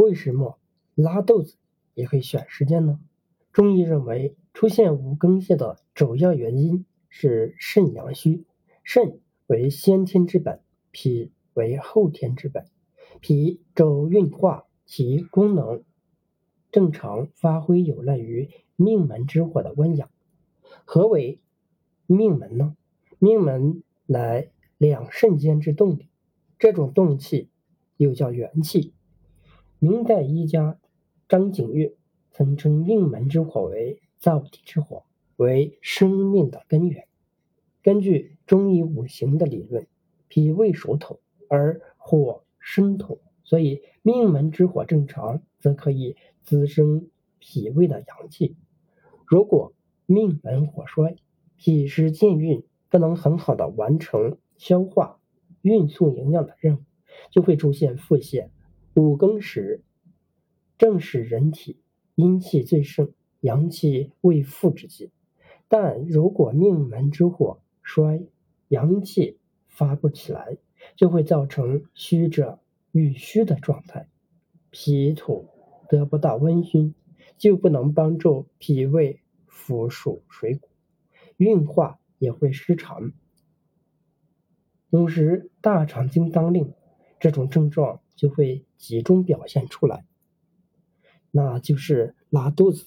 为什么拉肚子也会选时间呢？中医认为，出现无根泻的主要原因是肾阳虚。肾为先天之本，脾为后天之本。脾主运化，其功能正常发挥有赖于命门之火的温养。何为命门呢？命门乃两肾间之动力，这种动气又叫元气。明代医家张景岳曾称命门之火为造体之火，为生命的根源。根据中医五行的理论，脾胃属土，而火生土，所以命门之火正常，则可以滋生脾胃的阳气。如果命门火衰，脾湿健运，不能很好的完成消化、运送营养的任务，就会出现腹泻。五更时正是人体阴气最盛、阳气未复之际，但如果命门之火衰，阳气发不起来，就会造成虚者欲虚的状态，脾土得不到温煦，就不能帮助脾胃腐属水谷，运化也会失常。同时大肠经当令，这种症状就会集中表现出来，那就是拉肚子。